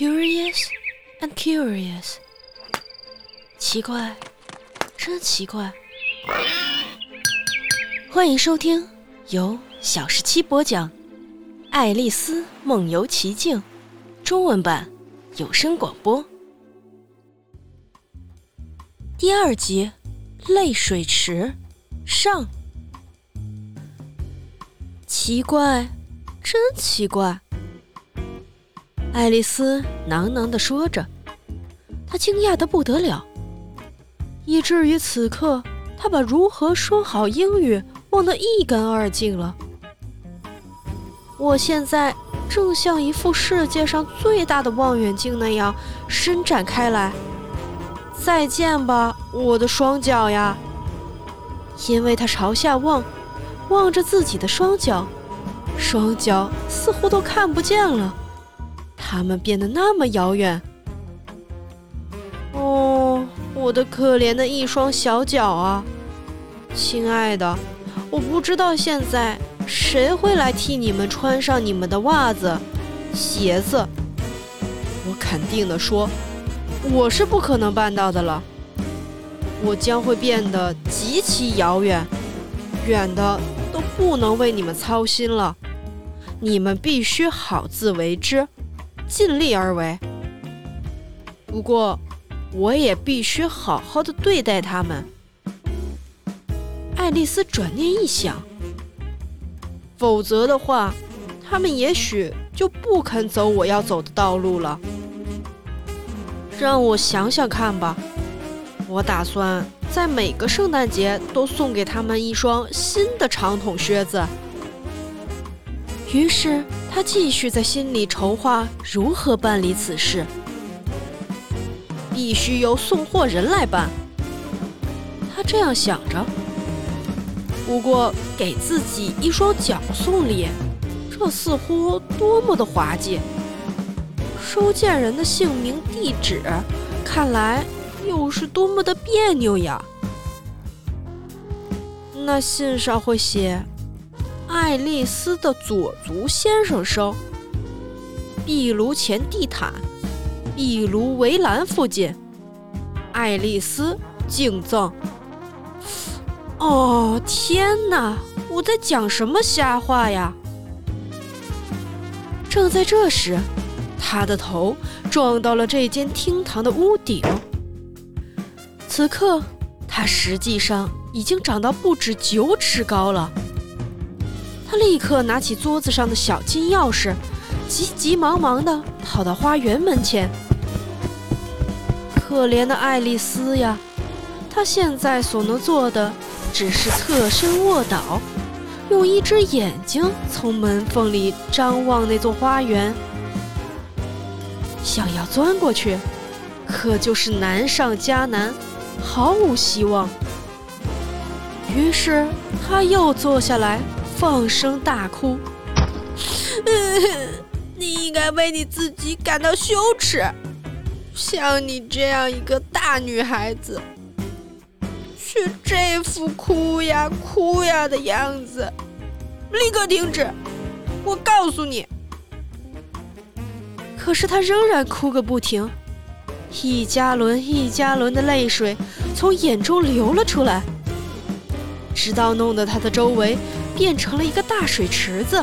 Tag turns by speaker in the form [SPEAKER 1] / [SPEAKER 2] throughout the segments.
[SPEAKER 1] Curious and curious，奇怪，真奇怪。欢迎收听由小十七播讲《爱丽丝梦游奇境》中文版有声广播第二集《泪水池》上。奇怪，真奇怪。爱丽丝喃喃地说着，她惊讶得不得了，以至于此刻她把如何说好英语忘得一干二净了。我现在正像一副世界上最大的望远镜那样伸展开来。再见吧，我的双脚呀！因为他朝下望，望着自己的双脚，双脚似乎都看不见了。他们变得那么遥远。哦，我的可怜的一双小脚啊，亲爱的，我不知道现在谁会来替你们穿上你们的袜子、鞋子。我肯定的说，我是不可能办到的了。我将会变得极其遥远，远的都不能为你们操心了。你们必须好自为之。尽力而为，不过我也必须好好的对待他们。爱丽丝转念一想，否则的话，他们也许就不肯走我要走的道路了。让我想想看吧，我打算在每个圣诞节都送给他们一双新的长筒靴子。于是。他继续在心里筹划如何办理此事，必须由送货人来办。他这样想着。不过，给自己一双脚送礼，这似乎多么的滑稽。收件人的姓名、地址，看来又是多么的别扭呀。那信上会写。爱丽丝的左足先生收。壁炉前地毯，壁炉围栏附近。爱丽丝敬赠。哦天哪！我在讲什么瞎话呀？正在这时，他的头撞到了这间厅堂的屋顶。此刻，他实际上已经长到不止九尺高了。他立刻拿起桌子上的小金钥匙，急急忙忙地跑到花园门前。可怜的爱丽丝呀，她现在所能做的只是侧身卧倒，用一只眼睛从门缝里张望那座花园。想要钻过去，可就是难上加难，毫无希望。于是他又坐下来。放声大哭，你应该为你自己感到羞耻。像你这样一个大女孩子，却这副哭呀哭呀的样子，立刻停止！我告诉你。可是她仍然哭个不停，一加仑一加仑的泪水从眼中流了出来，直到弄得她的周围。变成了一个大水池子，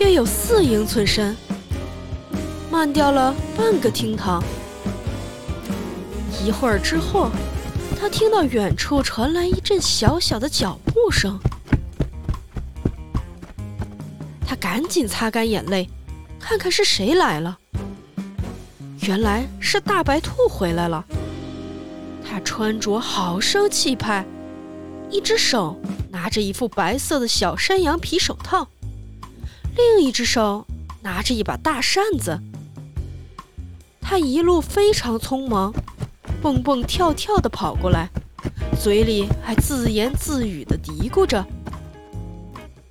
[SPEAKER 1] 约有四英寸深，漫掉了半个厅堂。一会儿之后，他听到远处传来一阵小小的脚步声，他赶紧擦干眼泪，看看是谁来了。原来是大白兔回来了，他穿着好生气派，一只手。拿着一副白色的小山羊皮手套，另一只手拿着一把大扇子。他一路非常匆忙，蹦蹦跳跳地跑过来，嘴里还自言自语地嘀咕着：“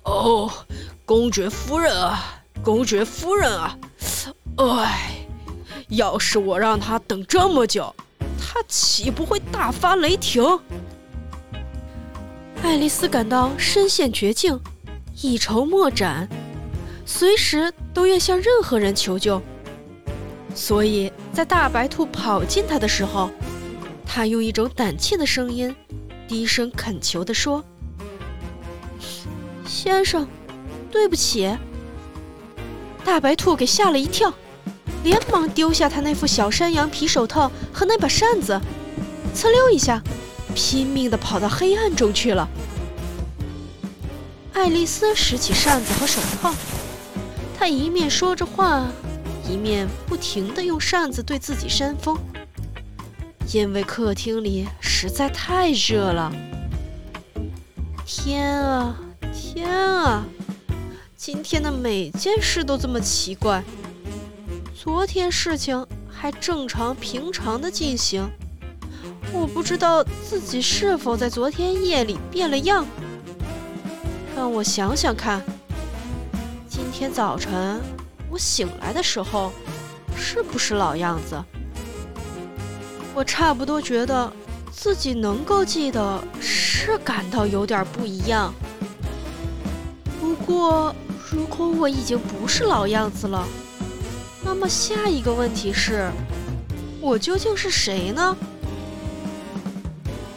[SPEAKER 1] 哦，公爵夫人啊，公爵夫人啊，哎，要是我让他等这么久，他岂不会大发雷霆？”爱丽丝感到身陷绝境，一筹莫展，随时都愿向任何人求救。所以在大白兔跑近他的时候，他用一种胆怯的声音，低声恳求地说：“先生，对不起。”大白兔给吓了一跳，连忙丢下他那副小山羊皮手套和那把扇子，呲溜一下，拼命地跑到黑暗中去了。爱丽丝拾起扇子和手套，她一面说着话，一面不停地用扇子对自己扇风，因为客厅里实在太热了。天啊，天啊！今天的每件事都这么奇怪。昨天事情还正常平常的进行，我不知道自己是否在昨天夜里变了样。让我想想看，今天早晨我醒来的时候是不是老样子？我差不多觉得自己能够记得，是感到有点不一样。不过。如果我已经不是老样子了，那么下一个问题是，我究竟是谁呢？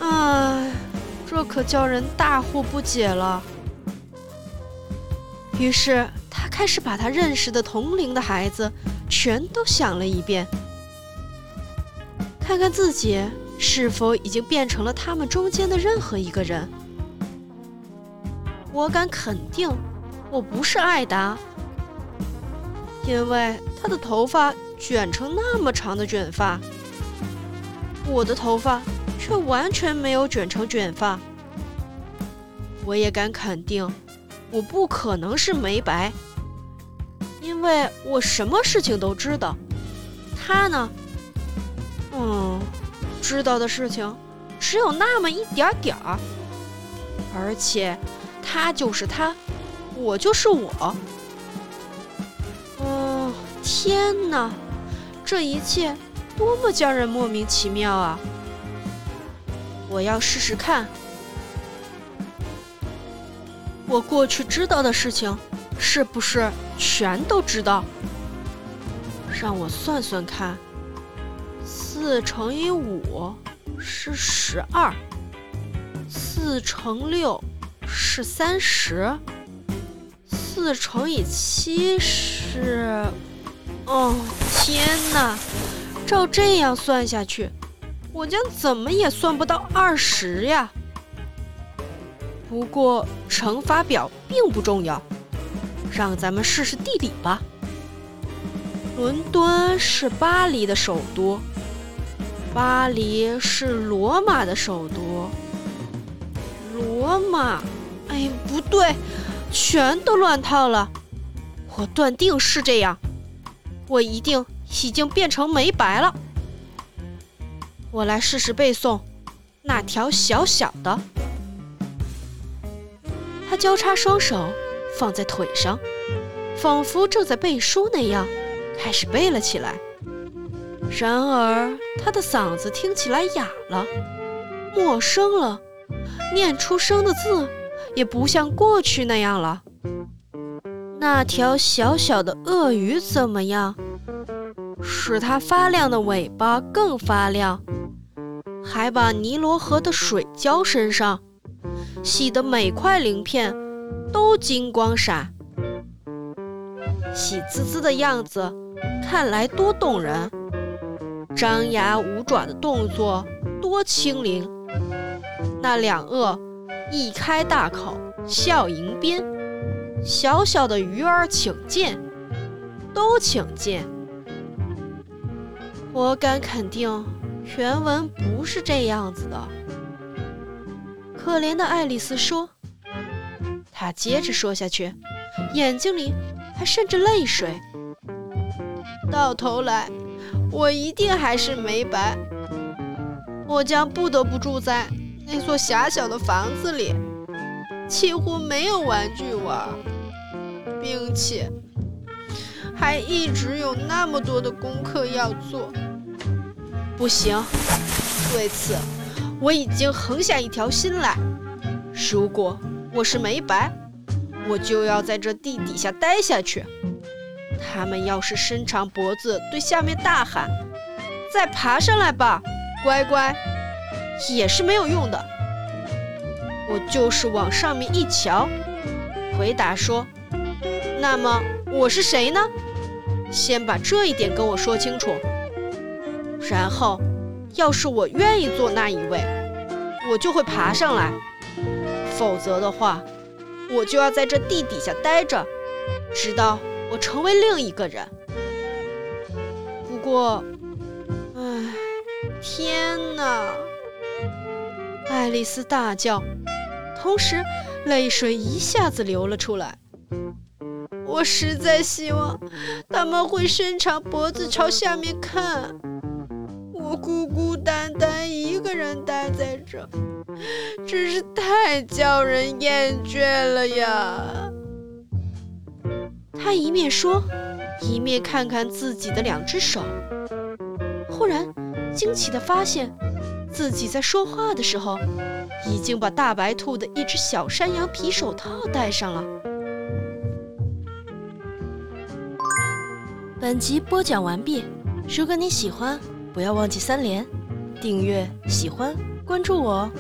[SPEAKER 1] 唉，这可叫人大惑不解了。于是他开始把他认识的同龄的孩子全都想了一遍，看看自己是否已经变成了他们中间的任何一个人。我敢肯定。我不是艾达，因为他的头发卷成那么长的卷发，我的头发却完全没有卷成卷发。我也敢肯定，我不可能是梅白，因为我什么事情都知道。他呢？嗯，知道的事情只有那么一点点儿，而且他就是他。我就是我。哦，天哪，这一切多么叫人莫名其妙啊！我要试试看，我过去知道的事情是不是全都知道？让我算算看，四乘以五是十二，四乘六是三十。四乘以七是……哦，天哪！照这样算下去，我将怎么也算不到二十呀。不过乘法表并不重要，让咱们试试地理吧。伦敦是巴黎的首都，巴黎是罗马的首都。罗马……哎，不对。全都乱套了，我断定是这样，我一定已经变成没白了。我来试试背诵那条小小的。他交叉双手放在腿上，仿佛正在背书那样，开始背了起来。然而他的嗓子听起来哑了，陌生了，念出声的字。也不像过去那样了。那条小小的鳄鱼怎么样？使它发亮的尾巴更发亮，还把尼罗河的水浇身上，洗得每块鳞片都金光闪。喜滋滋的样子，看来多动人；张牙舞爪的动作多轻灵。那两鳄。一开大口，笑迎宾。小小的鱼儿请进，都请进。我敢肯定，原文不是这样子的。可怜的爱丽丝说。她接着说下去，眼睛里还渗着泪水。到头来，我一定还是没白。我将不得不住在。那座狭小的房子里几乎没有玩具玩，并且还一直有那么多的功课要做。不行，为此我已经横下一条心来：如果我是没白，我就要在这地底下待下去。他们要是伸长脖子对下面大喊：“再爬上来吧，乖乖！”也是没有用的。我就是往上面一瞧，回答说：“那么我是谁呢？先把这一点跟我说清楚。然后，要是我愿意做那一位，我就会爬上来；否则的话，我就要在这地底下待着，直到我成为另一个人。不过，唉，天哪！”爱丽丝大叫，同时泪水一下子流了出来。我实在希望他们会伸长脖子朝下面看。我孤孤单单一个人待在这，真是太叫人厌倦了呀！他一面说，一面看看自己的两只手，忽然惊奇地发现。自己在说话的时候，已经把大白兔的一只小山羊皮手套戴上了。本集播讲完毕，如果你喜欢，不要忘记三连、订阅、喜欢、关注我哦。